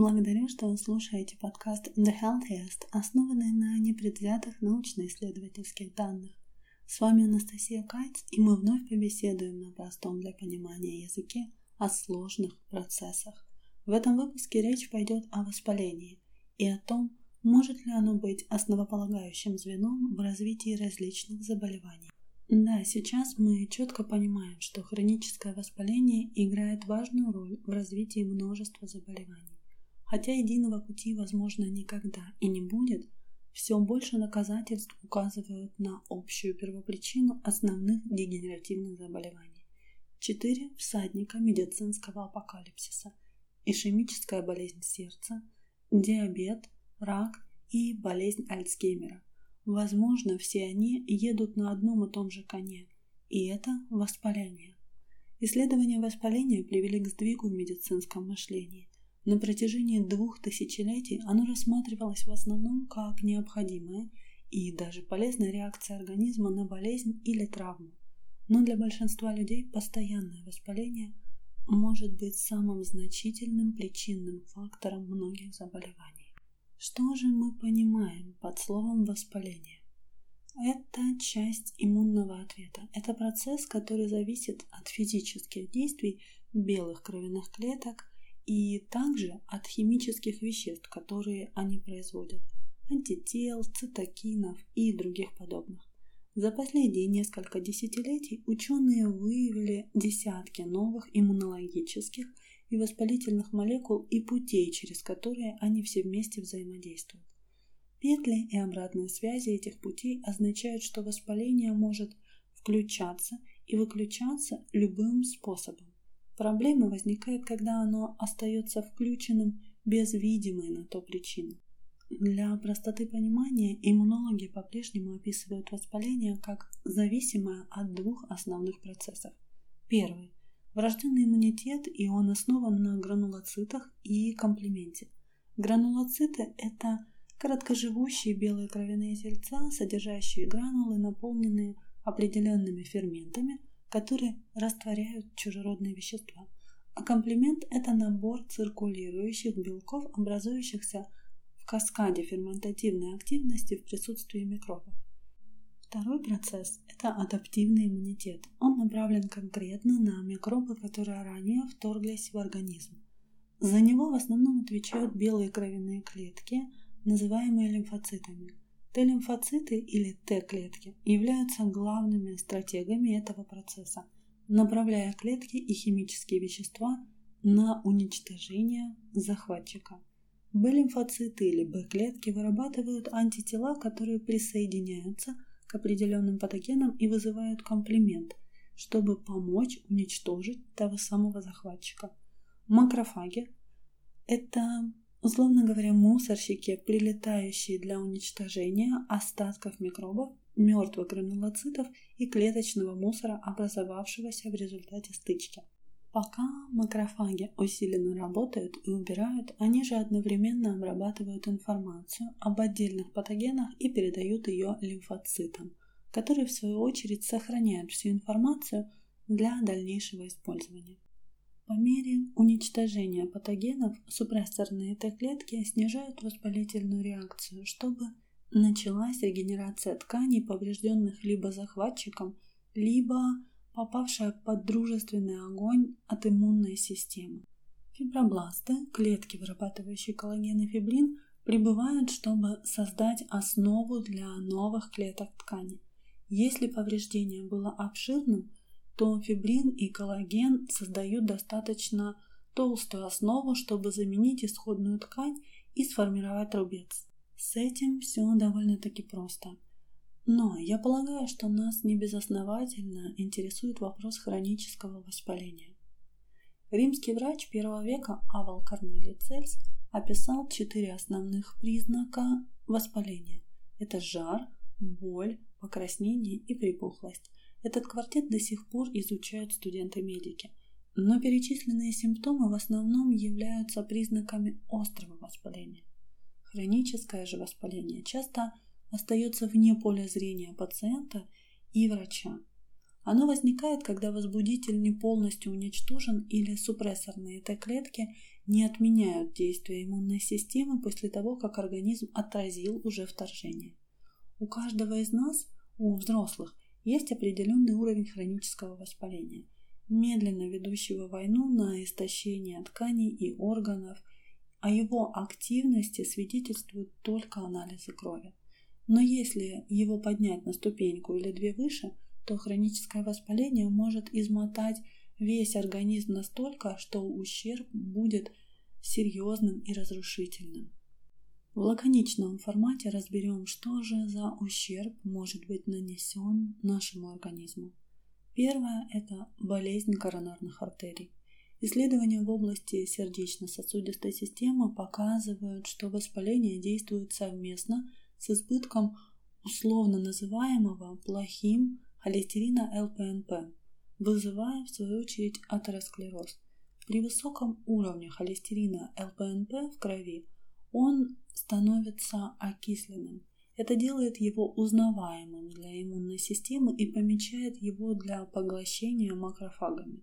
Благодарю, что вы слушаете подкаст The Healthiest, основанный на непредвзятых научно-исследовательских данных. С вами Анастасия Кайц, и мы вновь побеседуем на простом для понимания языке о сложных процессах. В этом выпуске речь пойдет о воспалении и о том, может ли оно быть основополагающим звеном в развитии различных заболеваний. Да, сейчас мы четко понимаем, что хроническое воспаление играет важную роль в развитии множества заболеваний. Хотя единого пути, возможно, никогда и не будет, все больше доказательств указывают на общую первопричину основных дегенеративных заболеваний. Четыре всадника медицинского апокалипсиса – ишемическая болезнь сердца, диабет, рак и болезнь Альцгеймера – Возможно, все они едут на одном и том же коне, и это воспаление. Исследования воспаления привели к сдвигу в медицинском мышлении. На протяжении двух тысячелетий оно рассматривалось в основном как необходимая и даже полезная реакция организма на болезнь или травму. Но для большинства людей постоянное воспаление может быть самым значительным причинным фактором многих заболеваний. Что же мы понимаем под словом воспаление? Это часть иммунного ответа. Это процесс, который зависит от физических действий белых кровяных клеток и также от химических веществ, которые они производят, антител, цитокинов и других подобных. За последние несколько десятилетий ученые выявили десятки новых иммунологических и воспалительных молекул и путей, через которые они все вместе взаимодействуют. Петли и обратные связи этих путей означают, что воспаление может включаться и выключаться любым способом. Проблема возникает, когда оно остается включенным без видимой на то причины. Для простоты понимания иммунологи по-прежнему описывают воспаление как зависимое от двух основных процессов. Первый Врожденный иммунитет, и он основан на гранулоцитах и комплементе. Гранулоциты – это короткоживущие белые кровяные тельца, содержащие гранулы, наполненные определенными ферментами, которые растворяют чужеродные вещества. А комплемент – это набор циркулирующих белков, образующихся в каскаде ферментативной активности в присутствии микробов. Второй процесс – это адаптивный иммунитет. Он направлен конкретно на микробы, которые ранее вторглись в организм. За него в основном отвечают белые кровяные клетки, называемые лимфоцитами. Т-лимфоциты или Т-клетки являются главными стратегами этого процесса, направляя клетки и химические вещества на уничтожение захватчика. Б-лимфоциты или Б-клетки вырабатывают антитела, которые присоединяются – к определенным патогенам и вызывают комплимент, чтобы помочь уничтожить того самого захватчика. Макрофаги – это, условно говоря, мусорщики, прилетающие для уничтожения остатков микробов, мертвых гранулоцитов и клеточного мусора, образовавшегося в результате стычки. Пока макрофаги усиленно работают и убирают, они же одновременно обрабатывают информацию об отдельных патогенах и передают ее лимфоцитам, которые в свою очередь сохраняют всю информацию для дальнейшего использования. По мере уничтожения патогенов супрессорные Т-клетки снижают воспалительную реакцию, чтобы началась регенерация тканей, поврежденных либо захватчиком, либо попавшая под дружественный огонь от иммунной системы. Фибробласты, клетки, вырабатывающие коллаген и фибрин, прибывают, чтобы создать основу для новых клеток ткани. Если повреждение было обширным, то фибрин и коллаген создают достаточно толстую основу, чтобы заменить исходную ткань и сформировать рубец. С этим все довольно-таки просто – но я полагаю, что нас не безосновательно интересует вопрос хронического воспаления. Римский врач первого века Авал Корнелий Цельс описал четыре основных признака воспаления. Это жар, боль, покраснение и припухлость. Этот квартет до сих пор изучают студенты-медики. Но перечисленные симптомы в основном являются признаками острого воспаления. Хроническое же воспаление часто – остается вне поля зрения пациента и врача. Оно возникает, когда возбудитель не полностью уничтожен или супрессорные Т-клетки не отменяют действия иммунной системы после того, как организм отразил уже вторжение. У каждого из нас, у взрослых, есть определенный уровень хронического воспаления, медленно ведущего войну на истощение тканей и органов, о его активности свидетельствуют только анализы крови. Но если его поднять на ступеньку или две выше – то хроническое воспаление может измотать весь организм настолько, что ущерб будет серьезным и разрушительным. В лаконичном формате разберем, что же за ущерб может быть нанесен нашему организму. Первое – это болезнь коронарных артерий. Исследования в области сердечно-сосудистой системы показывают, что воспаление действует совместно с избытком условно называемого плохим холестерина ЛПНП, вызывая в свою очередь атеросклероз. При высоком уровне холестерина ЛПНП в крови он становится окисленным. Это делает его узнаваемым для иммунной системы и помечает его для поглощения макрофагами.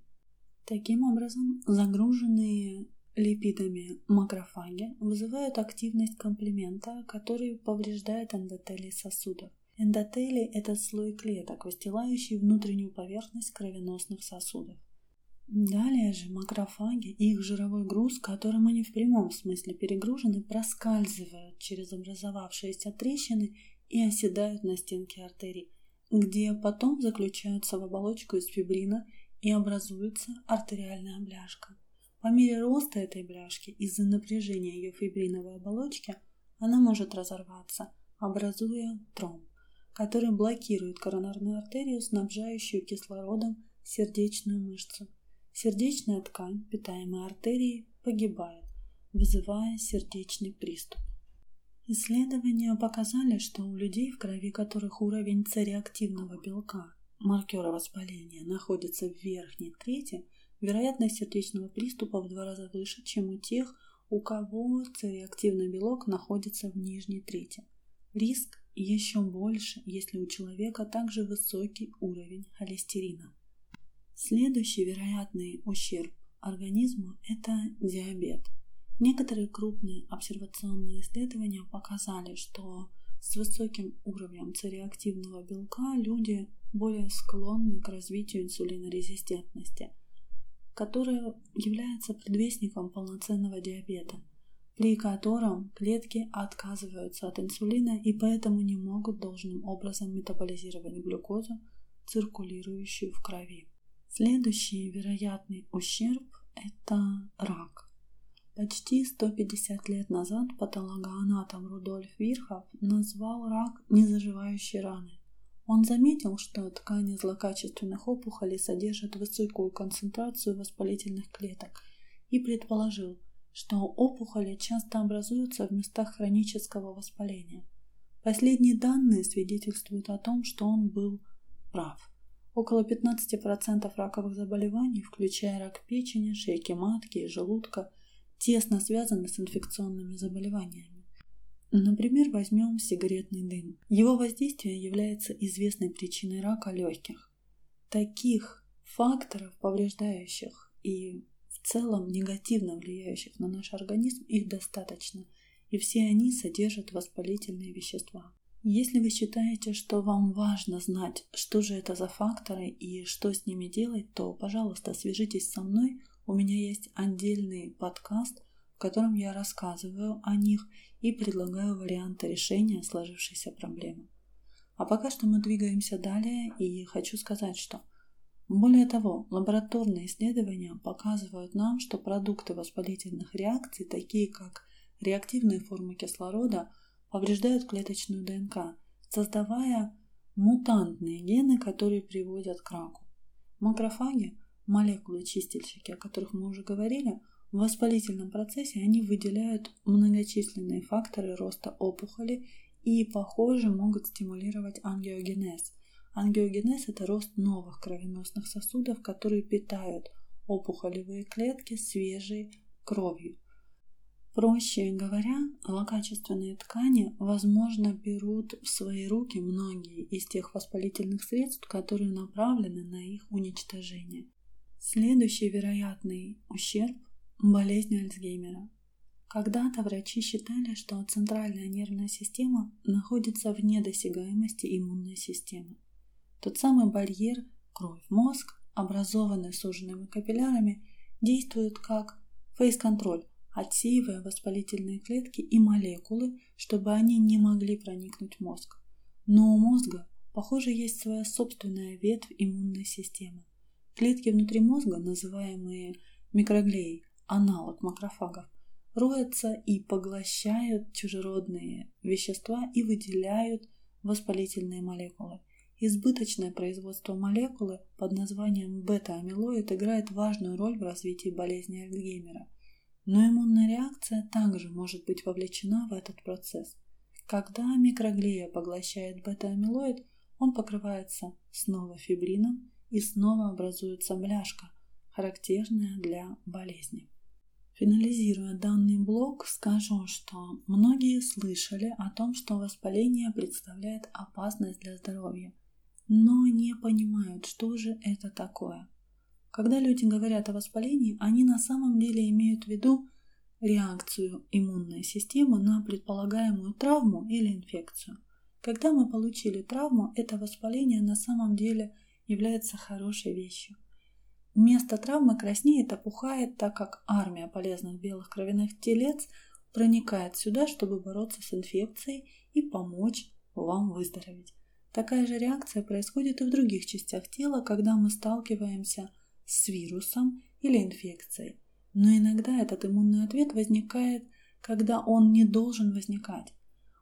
Таким образом, загруженные липидами макрофаги вызывают активность комплемента, который повреждает эндотелий сосудов. Эндотелий – это слой клеток, выстилающий внутреннюю поверхность кровеносных сосудов. Далее же макрофаги и их жировой груз, которым они в прямом смысле перегружены, проскальзывают через образовавшиеся трещины и оседают на стенке артерий, где потом заключаются в оболочку из фибрина и образуется артериальная бляшка. По мере роста этой бляшки из-за напряжения ее фибриновой оболочки она может разорваться, образуя тромб который блокирует коронарную артерию, снабжающую кислородом сердечную мышцу. Сердечная ткань, питаемая артерией, погибает, вызывая сердечный приступ. Исследования показали, что у людей, в крови которых уровень цереактивного белка, маркера воспаления, находится в верхней трети, вероятность сердечного приступа в два раза выше, чем у тех, у кого цереактивный белок находится в нижней трети. Риск еще больше, если у человека также высокий уровень холестерина. Следующий вероятный ущерб организму – это диабет. Некоторые крупные обсервационные исследования показали, что с высоким уровнем цереактивного белка люди более склонны к развитию инсулинорезистентности, которая является предвестником полноценного диабета – при котором клетки отказываются от инсулина и поэтому не могут должным образом метаболизировать глюкозу, циркулирующую в крови. Следующий вероятный ущерб – это рак. Почти 150 лет назад патологоанатом Рудольф Вирхов назвал рак незаживающей раной. Он заметил, что ткани злокачественных опухолей содержат высокую концентрацию воспалительных клеток и предположил, что опухоли часто образуются в местах хронического воспаления. Последние данные свидетельствуют о том, что он был прав. Около 15% раковых заболеваний, включая рак печени, шейки матки и желудка, тесно связаны с инфекционными заболеваниями. Например, возьмем сигаретный дым. Его воздействие является известной причиной рака легких. Таких факторов, повреждающих и в целом негативно влияющих на наш организм, их достаточно, и все они содержат воспалительные вещества. Если вы считаете, что вам важно знать, что же это за факторы и что с ними делать, то, пожалуйста, свяжитесь со мной. У меня есть отдельный подкаст, в котором я рассказываю о них и предлагаю варианты решения сложившейся проблемы. А пока что мы двигаемся далее, и хочу сказать, что более того, лабораторные исследования показывают нам, что продукты воспалительных реакций, такие как реактивные формы кислорода, повреждают клеточную ДНК, создавая мутантные гены, которые приводят к раку. Макрофаги, молекулы-чистильщики, о которых мы уже говорили, в воспалительном процессе они выделяют многочисленные факторы роста опухоли и, похоже, могут стимулировать ангиогенез, Ангиогенез – это рост новых кровеносных сосудов, которые питают опухолевые клетки свежей кровью. Проще говоря, злокачественные ткани, возможно, берут в свои руки многие из тех воспалительных средств, которые направлены на их уничтожение. Следующий вероятный ущерб – болезнь Альцгеймера. Когда-то врачи считали, что центральная нервная система находится вне досягаемости иммунной системы. Тот самый барьер кровь-мозг, образованный суженными капиллярами, действует как фейс-контроль, отсеивая воспалительные клетки и молекулы, чтобы они не могли проникнуть в мозг. Но у мозга, похоже, есть своя собственная ветвь иммунной системы. Клетки внутри мозга, называемые микроглеей, аналог макрофагов, роются и поглощают чужеродные вещества и выделяют воспалительные молекулы. Избыточное производство молекулы под названием бета-амилоид играет важную роль в развитии болезни Альцгеймера – но иммунная реакция также может быть вовлечена в этот процесс. Когда микроглия поглощает бета-амилоид, он покрывается снова фибрином и снова образуется бляшка, характерная для болезни. Финализируя данный блок, скажу, что многие слышали о том, что воспаление представляет опасность для здоровья, но не понимают, что же это такое. Когда люди говорят о воспалении, они на самом деле имеют в виду реакцию иммунной системы на предполагаемую травму или инфекцию. Когда мы получили травму, это воспаление на самом деле является хорошей вещью. Место травмы краснеет, опухает, так как армия полезных белых кровяных телец проникает сюда, чтобы бороться с инфекцией и помочь вам выздороветь. Такая же реакция происходит и в других частях тела, когда мы сталкиваемся с вирусом или инфекцией. Но иногда этот иммунный ответ возникает, когда он не должен возникать.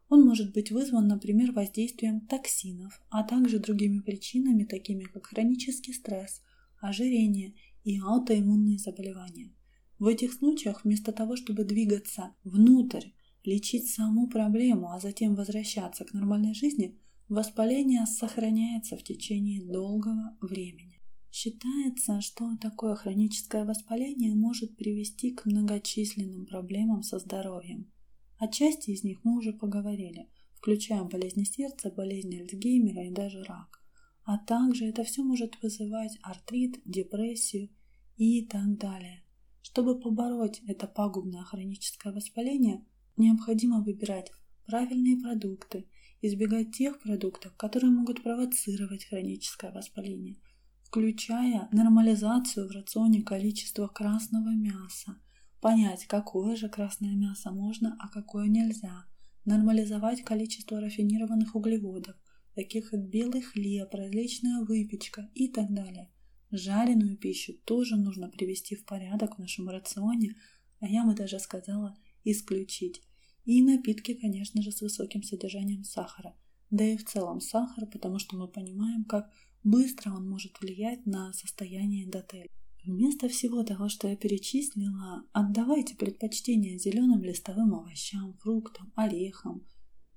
Он может быть вызван, например, воздействием токсинов, а также другими причинами, такими как хронический стресс, ожирение и аутоиммунные заболевания. В этих случаях вместо того, чтобы двигаться внутрь, лечить саму проблему, а затем возвращаться к нормальной жизни, воспаление сохраняется в течение долгого времени. Считается, что такое хроническое воспаление может привести к многочисленным проблемам со здоровьем. О части из них мы уже поговорили, включая болезни сердца, болезни Альцгеймера и даже рак. А также это все может вызывать артрит, депрессию и так далее. Чтобы побороть это пагубное хроническое воспаление, необходимо выбирать правильные продукты, избегать тех продуктов, которые могут провоцировать хроническое воспаление – включая нормализацию в рационе количества красного мяса, понять, какое же красное мясо можно, а какое нельзя, нормализовать количество рафинированных углеводов, таких как белый хлеб, различная выпечка и так далее. Жареную пищу тоже нужно привести в порядок в нашем рационе, а я бы даже сказала исключить. И напитки, конечно же, с высоким содержанием сахара. Да и в целом сахар, потому что мы понимаем, как быстро он может влиять на состояние эндотелия. Вместо всего того, что я перечислила, отдавайте предпочтение зеленым листовым овощам, фруктам, орехам,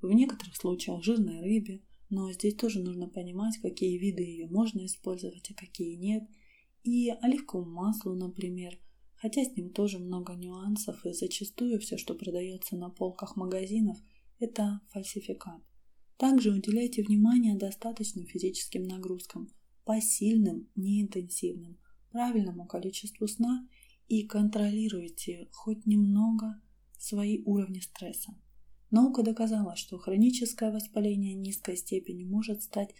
в некоторых случаях жирной рыбе, но здесь тоже нужно понимать, какие виды ее можно использовать, а какие нет, и оливковому маслу, например, хотя с ним тоже много нюансов, и зачастую все, что продается на полках магазинов, это фальсификат. Также уделяйте внимание достаточным физическим нагрузкам, посильным, неинтенсивным, правильному количеству сна и контролируйте хоть немного свои уровни стресса. Наука доказала, что хроническое воспаление низкой степени может стать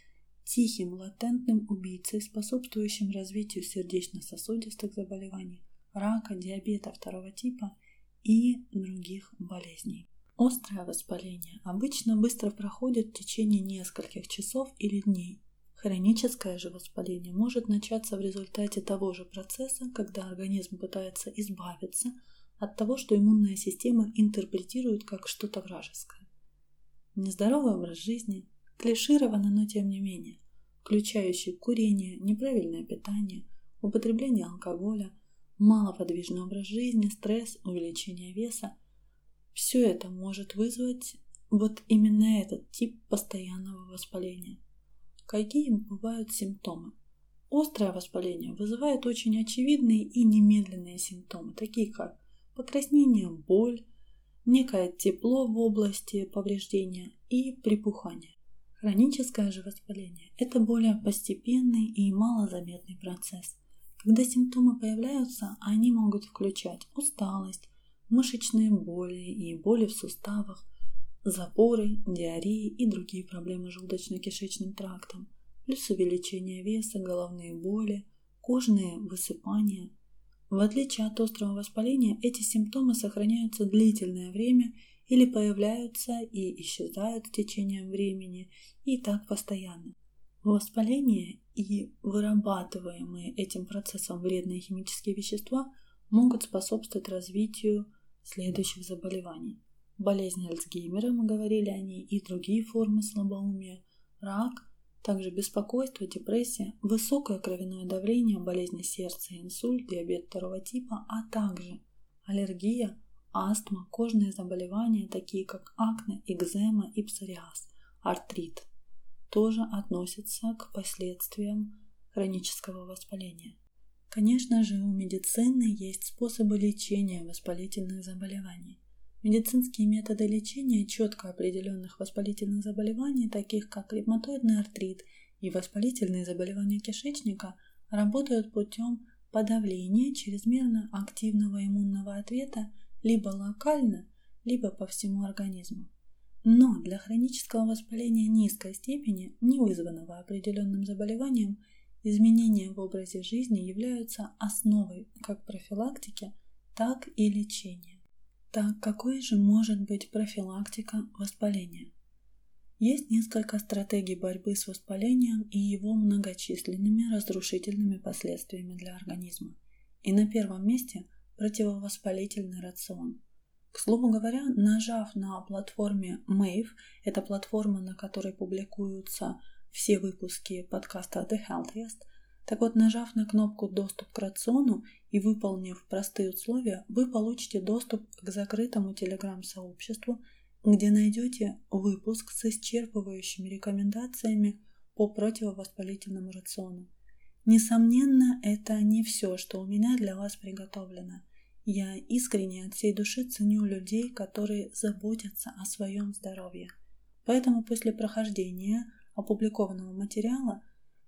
тихим латентным убийцей, способствующим развитию сердечно-сосудистых заболеваний, рака, диабета второго типа и других болезней. Острое воспаление обычно быстро проходит в течение нескольких часов или дней. Хроническое же воспаление может начаться в результате того же процесса, когда организм пытается избавиться от того, что иммунная система интерпретирует как что-то вражеское. Нездоровый образ жизни, клишированно, но тем не менее, включающий курение, неправильное питание, употребление алкоголя, малоподвижный образ жизни, стресс, увеличение веса – все это может вызвать вот именно этот тип постоянного воспаления. Какие бывают симптомы? Острое воспаление вызывает очень очевидные и немедленные симптомы, такие как покраснение, боль, некое тепло в области повреждения и припухание. Хроническое же воспаление – это более постепенный и малозаметный процесс. Когда симптомы появляются, они могут включать усталость, мышечные боли и боли в суставах, запоры, диареи и другие проблемы желудочно-кишечным трактом, плюс увеличение веса, головные боли, кожные высыпания. В отличие от острого воспаления, эти симптомы сохраняются длительное время или появляются и исчезают с течением времени, и так постоянно. Воспаление и вырабатываемые этим процессом вредные химические вещества могут способствовать развитию следующих заболеваний. Болезнь Альцгеймера, мы говорили о ней, и другие формы слабоумия, рак, также беспокойство, депрессия, высокое кровяное давление, болезни сердца, инсульт, диабет второго типа, а также аллергия, астма, кожные заболевания, такие как акне, экзема и псориаз, артрит, тоже относятся к последствиям хронического воспаления. Конечно же, у медицины есть способы лечения воспалительных заболеваний. Медицинские методы лечения четко определенных воспалительных заболеваний, таких как ревматоидный артрит и воспалительные заболевания кишечника, работают путем подавления чрезмерно активного иммунного ответа либо локально, либо по всему организму. Но для хронического воспаления низкой степени, не вызванного определенным заболеванием, изменения в образе жизни являются основой как профилактики, так и лечения. Так какой же может быть профилактика воспаления? Есть несколько стратегий борьбы с воспалением и его многочисленными разрушительными последствиями для организма. И на первом месте противовоспалительный рацион – к слову говоря, нажав на платформе Mave, это платформа, на которой публикуются все выпуски подкаста The Healthiest, так вот, нажав на кнопку «Доступ к рациону» и выполнив простые условия, вы получите доступ к закрытому телеграм-сообществу, где найдете выпуск с исчерпывающими рекомендациями по противовоспалительному рациону. Несомненно, это не все, что у меня для вас приготовлено. Я искренне от всей души ценю людей, которые заботятся о своем здоровье. Поэтому после прохождения опубликованного материала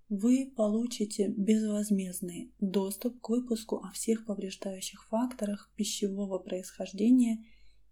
вы получите безвозмездный доступ к выпуску о всех повреждающих факторах пищевого происхождения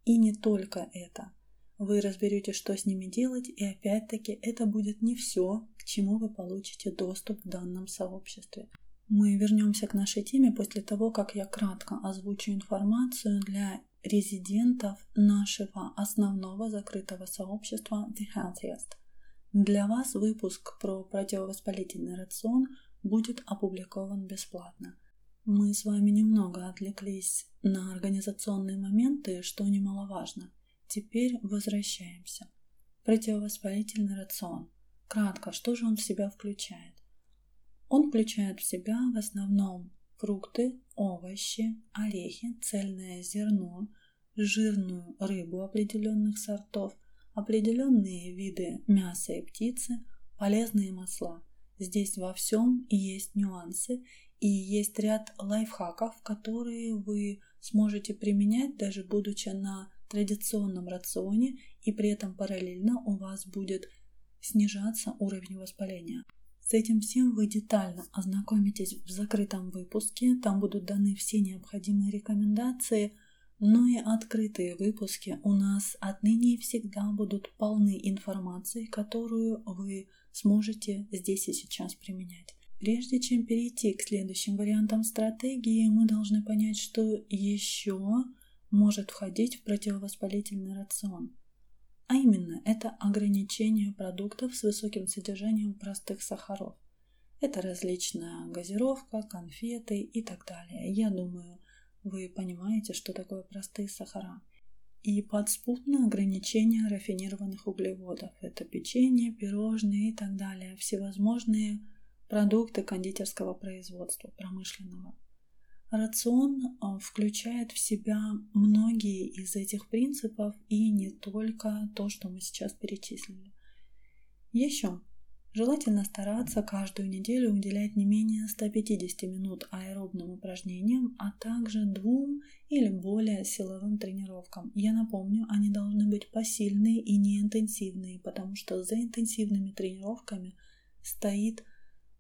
и не только это. Вы разберете, что с ними делать, и опять-таки это будет не все, к чему вы получите доступ в данном сообществе. Мы вернемся к нашей теме после того, как я кратко озвучу информацию для резидентов нашего основного закрытого сообщества The Healthiest. Для вас выпуск про противовоспалительный рацион будет опубликован бесплатно. Мы с вами немного отвлеклись на организационные моменты, что немаловажно. Теперь возвращаемся. Противовоспалительный рацион. Кратко, что же он в себя включает? Он включает в себя в основном фрукты, овощи, орехи, цельное зерно, жирную рыбу определенных сортов, определенные виды мяса и птицы, полезные масла. Здесь во всем есть нюансы и есть ряд лайфхаков, которые вы сможете применять, даже будучи на традиционном рационе, и при этом параллельно у вас будет снижаться уровень воспаления. С этим всем вы детально ознакомитесь в закрытом выпуске. Там будут даны все необходимые рекомендации, но и открытые выпуски у нас отныне всегда будут полны информации, которую вы сможете здесь и сейчас применять. Прежде чем перейти к следующим вариантам стратегии, мы должны понять, что еще может входить в противовоспалительный рацион – а именно, это ограничение продуктов с высоким содержанием простых сахаров. Это различная газировка, конфеты и так далее. Я думаю, вы понимаете, что такое простые сахара. И подспутное ограничение рафинированных углеводов. Это печенье, пирожные и так далее. Всевозможные продукты кондитерского производства, промышленного. Рацион а, включает в себя многие из этих принципов и не только то, что мы сейчас перечислили. Еще Желательно стараться каждую неделю уделять не менее 150 минут аэробным упражнениям, а также двум или более силовым тренировкам. Я напомню, они должны быть посильные и не интенсивные, потому что за интенсивными тренировками стоит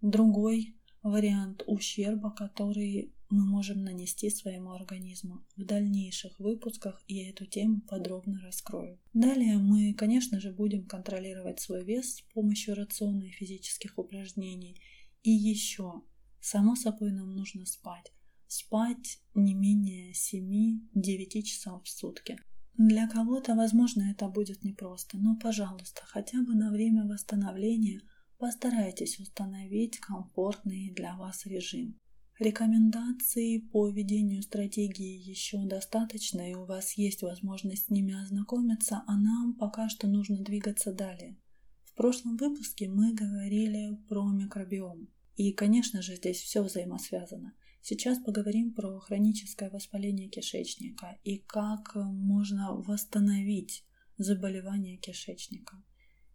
другой вариант ущерба, который мы можем нанести своему организму. В дальнейших выпусках я эту тему подробно раскрою. Далее мы, конечно же, будем контролировать свой вес с помощью рациона и физических упражнений. И еще, само собой, нам нужно спать. Спать не менее 7-9 часов в сутки. Для кого-то, возможно, это будет непросто, но, пожалуйста, хотя бы на время восстановления постарайтесь установить комфортный для вас режим. Рекомендаций по ведению стратегии еще достаточно, и у вас есть возможность с ними ознакомиться, а нам пока что нужно двигаться далее. В прошлом выпуске мы говорили про микробиом. И, конечно же, здесь все взаимосвязано. Сейчас поговорим про хроническое воспаление кишечника и как можно восстановить заболевание кишечника.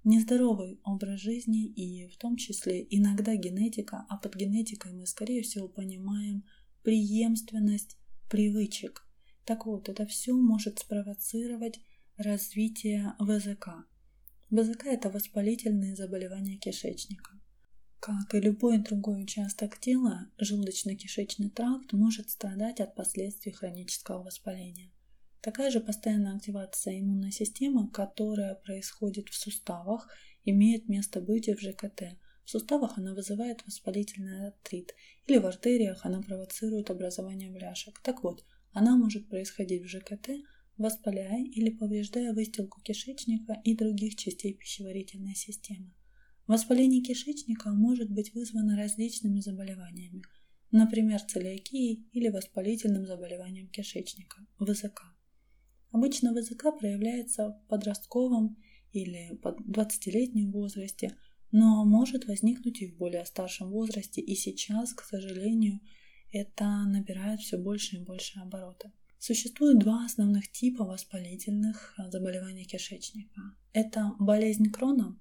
Нездоровый образ жизни и в том числе иногда генетика, а под генетикой мы скорее всего понимаем преемственность привычек. Так вот, это все может спровоцировать развитие ВЗК. ВЗК – это воспалительные заболевания кишечника. Как и любой другой участок тела, желудочно-кишечный тракт может страдать от последствий хронического воспаления – Такая же постоянная активация иммунной системы, которая происходит в суставах, имеет место быть и в ЖКТ. В суставах она вызывает воспалительный артрит, или в артериях она провоцирует образование бляшек. Так вот, она может происходить в ЖКТ, воспаляя или повреждая выстилку кишечника и других частей пищеварительной системы. Воспаление кишечника может быть вызвано различными заболеваниями, например, целиакией или воспалительным заболеванием кишечника, ВЗК. Обычно ВЗК проявляется в подростковом или под 20-летнем возрасте, но может возникнуть и в более старшем возрасте, и сейчас, к сожалению, это набирает все больше и больше обороты. Существует два основных типа воспалительных заболеваний кишечника. Это болезнь Крона.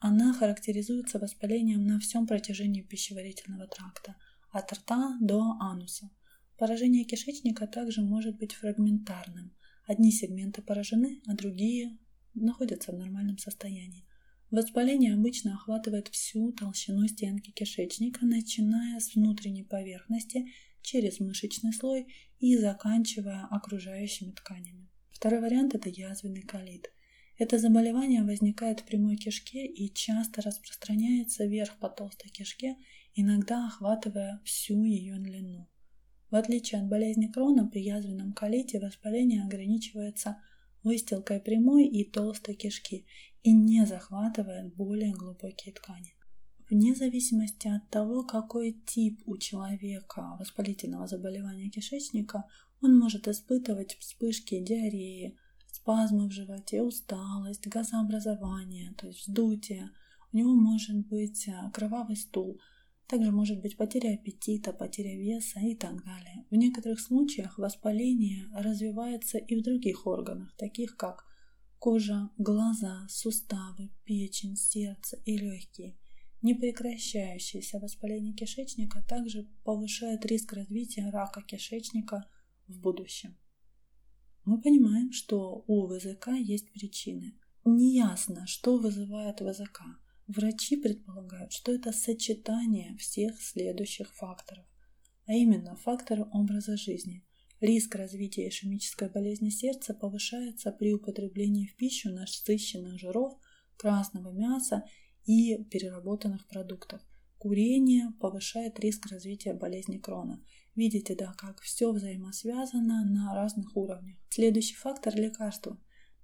Она характеризуется воспалением на всем протяжении пищеварительного тракта, от рта до ануса. Поражение кишечника также может быть фрагментарным. Одни сегменты поражены, а другие находятся в нормальном состоянии. Воспаление обычно охватывает всю толщину стенки кишечника, начиная с внутренней поверхности через мышечный слой и заканчивая окружающими тканями. Второй вариант – это язвенный колит. Это заболевание возникает в прямой кишке и часто распространяется вверх по толстой кишке, иногда охватывая всю ее длину. В отличие от болезни Крона, при язвенном колите воспаление ограничивается выстилкой прямой и толстой кишки и не захватывает более глубокие ткани. Вне зависимости от того, какой тип у человека воспалительного заболевания кишечника, он может испытывать вспышки диареи, спазмы в животе, усталость, газообразование, то есть вздутие. У него может быть э, кровавый стул – также может быть потеря аппетита, потеря веса и так далее. В некоторых случаях воспаление развивается и в других органах, таких как кожа, глаза, суставы, печень, сердце и легкие. Непрекращающееся воспаление кишечника также повышает риск развития рака кишечника в будущем. Мы понимаем, что у ВЗК есть причины. Неясно, что вызывает ВЗК – Врачи предполагают, что это сочетание всех следующих факторов, а именно факторы образа жизни. Риск развития ишемической болезни сердца повышается при употреблении в пищу насыщенных жиров, красного мяса и переработанных продуктов. Курение повышает риск развития болезни Крона. Видите, да, как все взаимосвязано на разных уровнях. Следующий фактор – лекарства.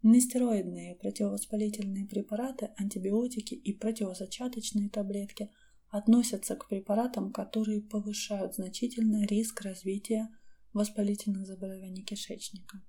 Нестероидные противовоспалительные препараты, антибиотики и противозачаточные таблетки относятся к препаратам, которые повышают значительно риск развития воспалительных заболеваний кишечника.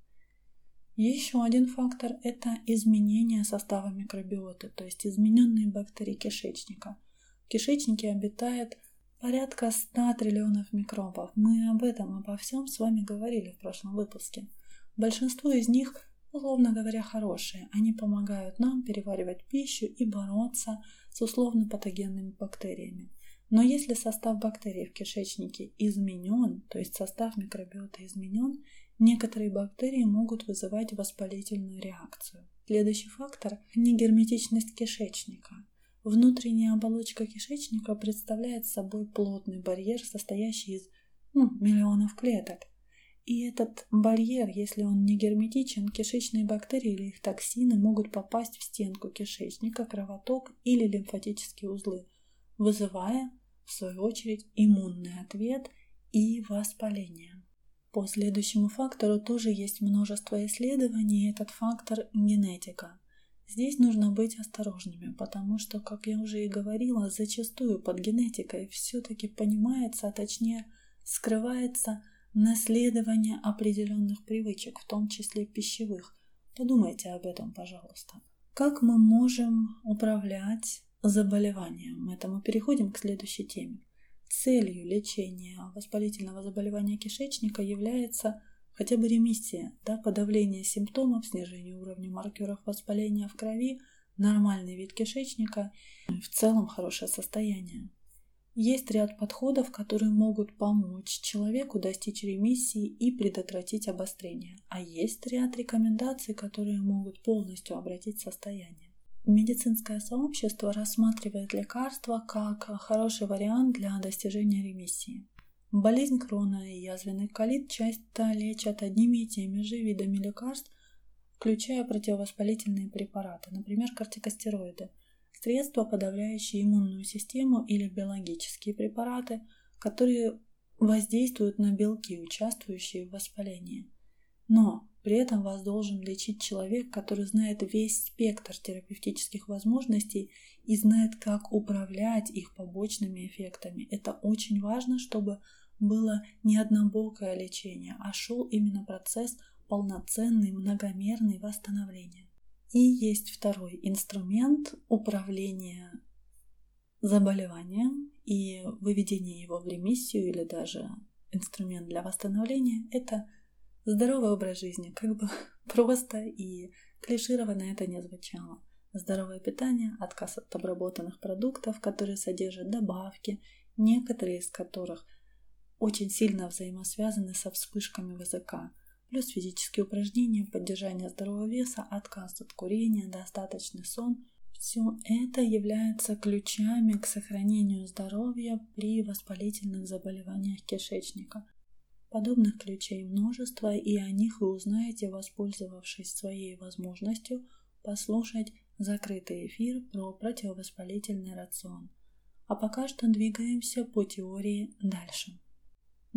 Еще один фактор – это изменение состава микробиоты, то есть измененные бактерии кишечника. В кишечнике обитает порядка 100 триллионов микробов. Мы об этом, обо всем с вами говорили в прошлом выпуске. Большинство из них условно говоря, хорошие. Они помогают нам переваривать пищу и бороться с условно-патогенными бактериями. Но если состав бактерий в кишечнике изменен, то есть состав микробиота изменен, некоторые бактерии могут вызывать воспалительную реакцию. Следующий фактор – негерметичность кишечника. Внутренняя оболочка кишечника представляет собой плотный барьер, состоящий из ну, миллионов клеток – и этот барьер, если он не герметичен, кишечные бактерии или их токсины могут попасть в стенку кишечника, кровоток или лимфатические узлы, вызывая, в свою очередь, иммунный ответ и воспаление. По следующему фактору тоже есть множество исследований, и этот фактор – генетика. Здесь нужно быть осторожными, потому что, как я уже и говорила, зачастую под генетикой все-таки понимается, а точнее скрывается – наследование определенных привычек, в том числе пищевых. Подумайте об этом, пожалуйста. Как мы можем управлять заболеванием? Это мы переходим к следующей теме. Целью лечения воспалительного заболевания кишечника является хотя бы ремиссия, да, подавление симптомов, снижение уровня маркеров воспаления в крови, нормальный вид кишечника, в целом хорошее состояние. Есть ряд подходов, которые могут помочь человеку достичь ремиссии и предотвратить обострение, а есть ряд рекомендаций, которые могут полностью обратить состояние. Медицинское сообщество рассматривает лекарства как хороший вариант для достижения ремиссии. Болезнь крона и язвенный колит часто лечат одними и теми же видами лекарств, включая противовоспалительные препараты, например, кортикостероиды – средства, подавляющие иммунную систему или биологические препараты, которые воздействуют на белки, участвующие в воспалении. Но при этом вас должен лечить человек, который знает весь спектр терапевтических возможностей и знает, как управлять их побочными эффектами. Это очень важно, чтобы было не однобокое лечение, а шел именно процесс полноценный, многомерный восстановления. И есть второй инструмент управления заболеванием и выведения его в ремиссию или даже инструмент для восстановления – это здоровый образ жизни, как бы просто и клишированно это не звучало. Здоровое питание, отказ от обработанных продуктов, которые содержат добавки, некоторые из которых очень сильно взаимосвязаны со вспышками ВЗК – плюс физические упражнения, поддержание здорового веса, отказ от курения, достаточный сон. Все это является ключами к сохранению здоровья при воспалительных заболеваниях кишечника. Подобных ключей множество, и о них вы узнаете, воспользовавшись своей возможностью послушать закрытый эфир про противовоспалительный рацион. А пока что двигаемся по теории дальше.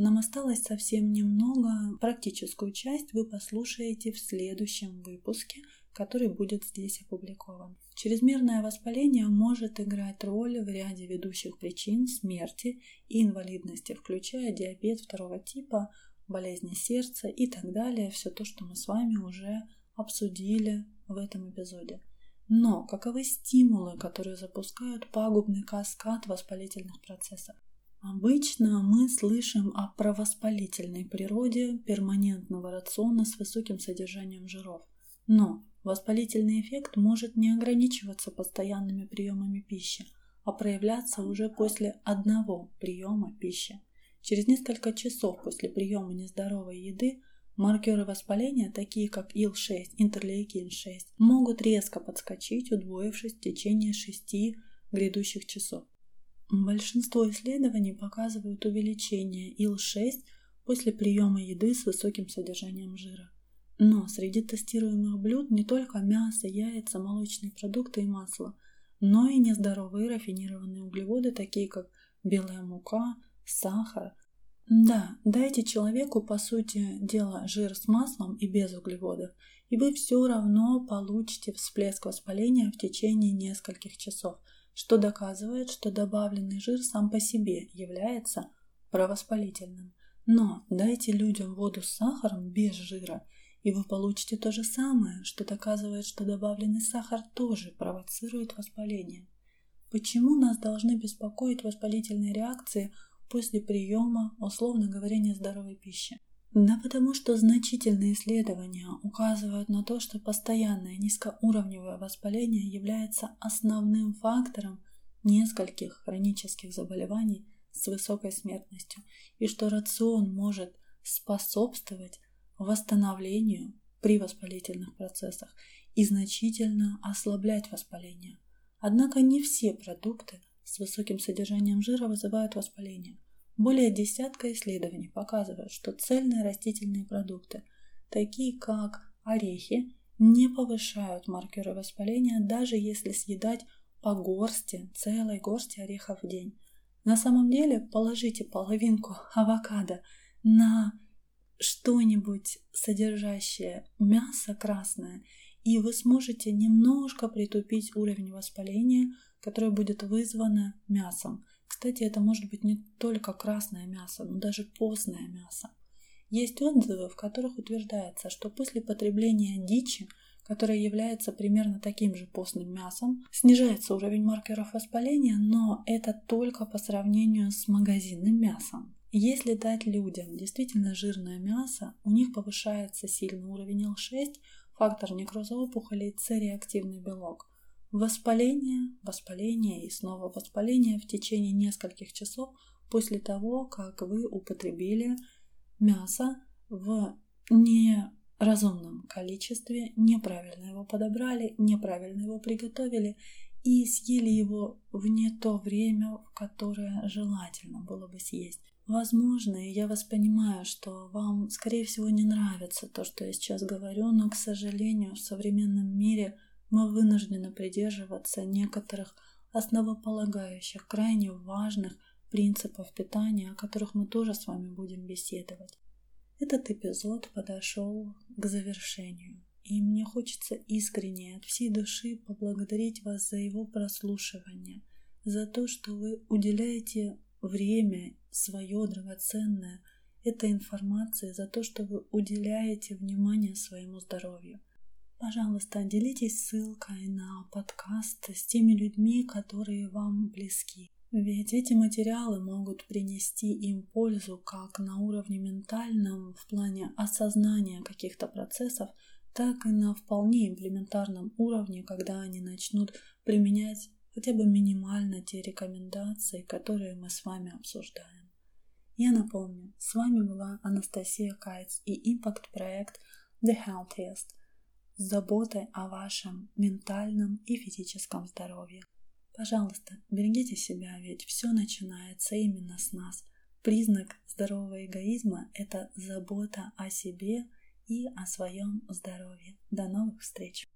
Нам осталось совсем немного. Практическую часть вы послушаете в следующем выпуске, который будет здесь опубликован. Чрезмерное воспаление может играть роль в ряде ведущих причин смерти и инвалидности, включая диабет второго типа, болезни сердца и так далее. Все то, что мы с вами уже обсудили в этом эпизоде. Но каковы стимулы, которые запускают пагубный каскад воспалительных процессов? Обычно мы слышим о провоспалительной природе перманентного рациона с высоким содержанием жиров. Но воспалительный эффект может не ограничиваться постоянными приемами пищи, а проявляться уже после одного приема пищи. Через несколько часов после приема нездоровой еды маркеры воспаления, такие как ИЛ-6, интерлейкин-6, могут резко подскочить, удвоившись в течение 6 грядущих часов. Большинство исследований показывают увеличение ИЛ-6 после приема еды с высоким содержанием жира. Но среди тестируемых блюд не только мясо, яйца, молочные продукты и масло, но и нездоровые рафинированные углеводы, такие как белая мука, сахар. Да, дайте человеку, по сути дела, жир с маслом и без углеводов, и вы все равно получите всплеск воспаления в течение нескольких часов – что доказывает, что добавленный жир сам по себе является провоспалительным. Но дайте людям воду с сахаром без жира, и вы получите то же самое, что доказывает, что добавленный сахар тоже провоцирует воспаление. Почему нас должны беспокоить воспалительные реакции после приема, условно говоря, нездоровой пищи? Да потому что значительные исследования указывают на то, что постоянное низкоуровневое воспаление является основным фактором нескольких хронических заболеваний с высокой смертностью, и что рацион может способствовать восстановлению при воспалительных процессах и значительно ослаблять воспаление. Однако не все продукты с высоким содержанием жира вызывают воспаление. Более десятка исследований показывают, что цельные растительные продукты, такие как орехи, не повышают маркеры воспаления, даже если съедать по горсти, целой горсти орехов в день. На самом деле положите половинку авокадо на что-нибудь содержащее мясо красное, и вы сможете немножко притупить уровень воспаления, которое будет вызвано мясом. Кстати, это может быть не только красное мясо, но даже постное мясо. Есть отзывы, в которых утверждается, что после потребления дичи, которая является примерно таким же постным мясом, снижается уровень маркеров воспаления, но это только по сравнению с магазинным мясом. Если дать людям действительно жирное мясо, у них повышается сильный уровень Л6, фактор некроза опухолей, С-реактивный белок. Воспаление, воспаление и снова воспаление в течение нескольких часов после того, как вы употребили мясо в неразумном количестве, неправильно его подобрали, неправильно его приготовили и съели его в не то время, в которое желательно было бы съесть. Возможно, я вас понимаю, что вам, скорее всего, не нравится то, что я сейчас говорю, но, к сожалению, в современном мире мы вынуждены придерживаться некоторых основополагающих, крайне важных принципов питания, о которых мы тоже с вами будем беседовать. Этот эпизод подошел к завершению, и мне хочется искренне от всей души поблагодарить вас за его прослушивание, за то, что вы уделяете время свое драгоценное этой информации за то, что вы уделяете внимание своему здоровью. Пожалуйста, делитесь ссылкой на подкаст с теми людьми, которые вам близки. Ведь эти материалы могут принести им пользу как на уровне ментальном в плане осознания каких-то процессов, так и на вполне имплементарном уровне, когда они начнут применять хотя бы минимально те рекомендации, которые мы с вами обсуждаем. Я напомню, с вами была Анастасия Кайц и импакт-проект The Healthiest с заботой о вашем ментальном и физическом здоровье. Пожалуйста, берегите себя, ведь все начинается именно с нас. Признак здорового эгоизма – это забота о себе и о своем здоровье. До новых встреч!